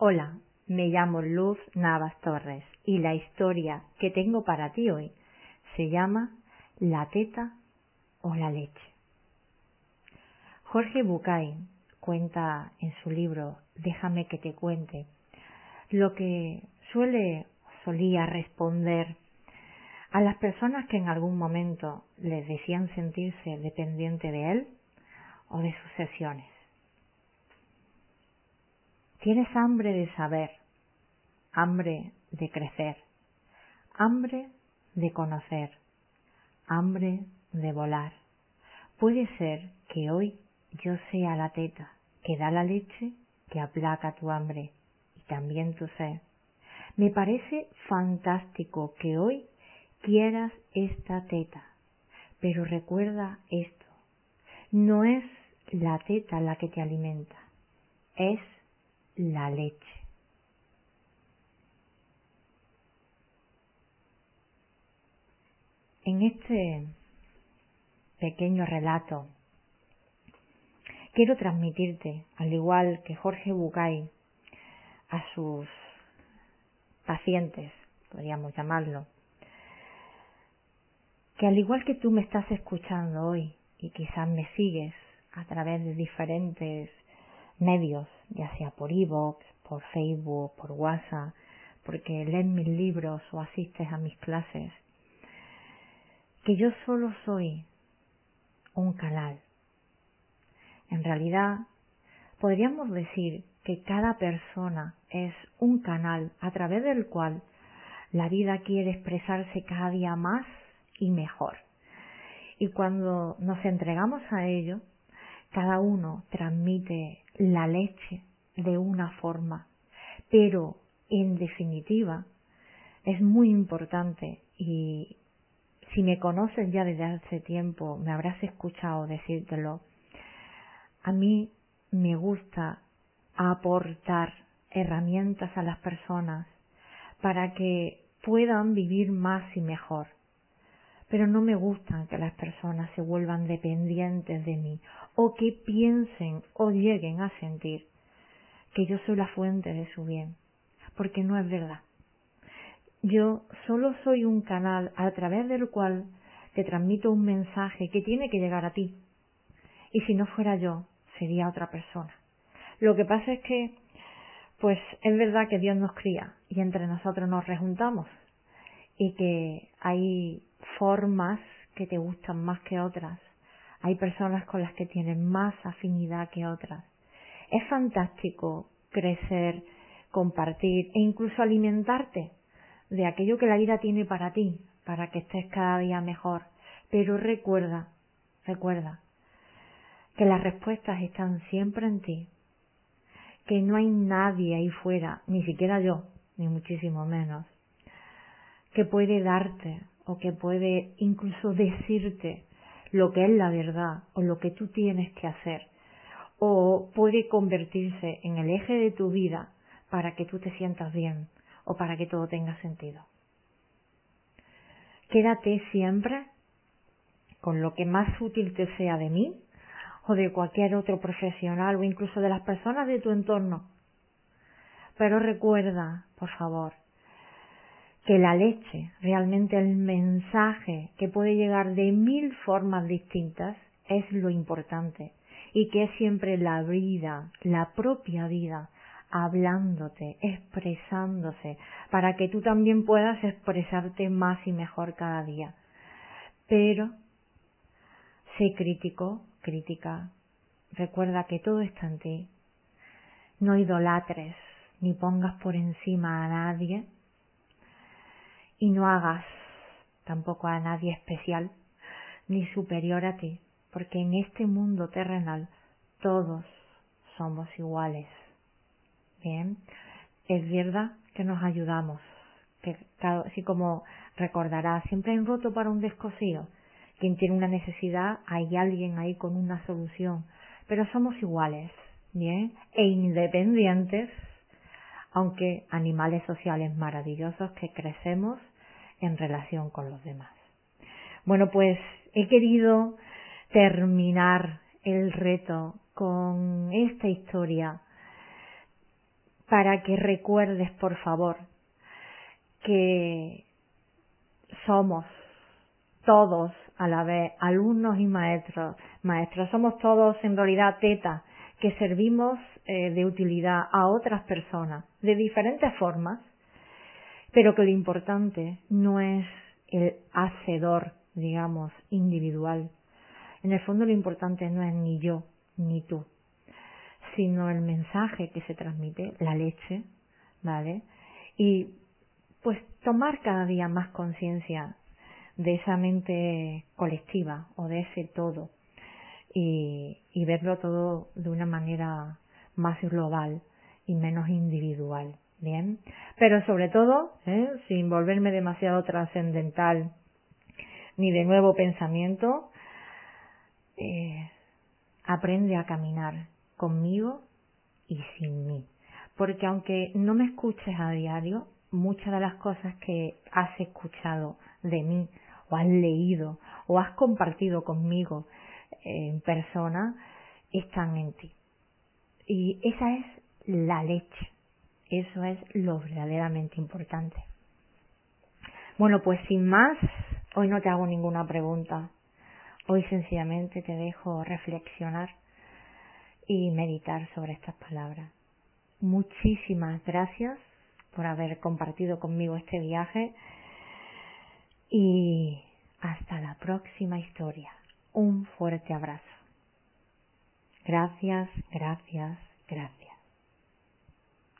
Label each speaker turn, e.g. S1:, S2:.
S1: Hola, me llamo Luz Navas Torres y la historia que tengo para ti hoy se llama La teta o la leche. Jorge Bucay cuenta en su libro Déjame que te cuente lo que suele solía responder a las personas que en algún momento les decían sentirse dependiente de él o de sus sesiones. Tienes hambre de saber, hambre de crecer, hambre de conocer, hambre de volar. Puede ser que hoy yo sea la teta que da la leche que aplaca tu hambre y también tu sed. Me parece fantástico que hoy quieras esta teta, pero recuerda esto, no es la teta la que te alimenta, es la leche. En este pequeño relato quiero transmitirte, al igual que Jorge Bucay, a sus pacientes, podríamos llamarlo, que al igual que tú me estás escuchando hoy y quizás me sigues a través de diferentes medios, ya sea por iVoox, por Facebook, por WhatsApp, porque lees mis libros o asistes a mis clases, que yo solo soy un canal. En realidad, podríamos decir que cada persona es un canal a través del cual la vida quiere expresarse cada día más y mejor. Y cuando nos entregamos a ello, cada uno transmite la leche de una forma, pero en definitiva es muy importante y si me conoces ya desde hace tiempo me habrás escuchado decírtelo. A mí me gusta aportar herramientas a las personas para que puedan vivir más y mejor pero no me gustan que las personas se vuelvan dependientes de mí o que piensen o lleguen a sentir que yo soy la fuente de su bien, porque no es verdad. Yo solo soy un canal a través del cual te transmito un mensaje que tiene que llegar a ti. Y si no fuera yo, sería otra persona. Lo que pasa es que, pues es verdad que Dios nos cría y entre nosotros nos rejuntamos y que hay formas que te gustan más que otras. Hay personas con las que tienes más afinidad que otras. Es fantástico crecer, compartir e incluso alimentarte de aquello que la vida tiene para ti, para que estés cada día mejor. Pero recuerda, recuerda, que las respuestas están siempre en ti, que no hay nadie ahí fuera, ni siquiera yo, ni muchísimo menos, que puede darte o que puede incluso decirte lo que es la verdad o lo que tú tienes que hacer o puede convertirse en el eje de tu vida para que tú te sientas bien o para que todo tenga sentido. Quédate siempre con lo que más útil te sea de mí o de cualquier otro profesional o incluso de las personas de tu entorno. Pero recuerda, por favor, que la leche, realmente el mensaje que puede llegar de mil formas distintas, es lo importante y que es siempre la vida, la propia vida, hablándote, expresándose, para que tú también puedas expresarte más y mejor cada día. Pero, sé crítico, crítica, recuerda que todo está en ti. No idolatres, ni pongas por encima a nadie, y no hagas tampoco a nadie especial ni superior a ti, porque en este mundo terrenal todos somos iguales. Bien, es verdad que nos ayudamos, que así como recordará, siempre hay un roto para un descosido. Quien tiene una necesidad, hay alguien ahí con una solución. Pero somos iguales, ¿bien? E independientes, aunque animales sociales maravillosos que crecemos en relación con los demás. Bueno, pues he querido terminar el reto con esta historia para que recuerdes, por favor, que somos todos a la vez alumnos y maestros. Maestros, somos todos en realidad tetas que servimos eh, de utilidad a otras personas de diferentes formas, pero que lo importante no es el hacedor, digamos, individual. En el fondo lo importante no es ni yo ni tú, sino el mensaje que se transmite, la leche, ¿vale? Y pues tomar cada día más conciencia de esa mente colectiva o de ese todo y, verlo todo de una manera más global y menos individual. Bien, pero sobre todo, ¿eh? sin volverme demasiado trascendental ni de nuevo pensamiento, eh, aprende a caminar conmigo y sin mí. Porque aunque no me escuches a diario, muchas de las cosas que has escuchado de mí o has leído o has compartido conmigo en persona están en ti. Y esa es la leche. Eso es lo verdaderamente importante. Bueno, pues sin más, hoy no te hago ninguna pregunta. Hoy sencillamente te dejo reflexionar y meditar sobre estas palabras. Muchísimas gracias por haber compartido conmigo este viaje y hasta la próxima historia. Un fuerte abrazo. Gracias, gracias, gracias.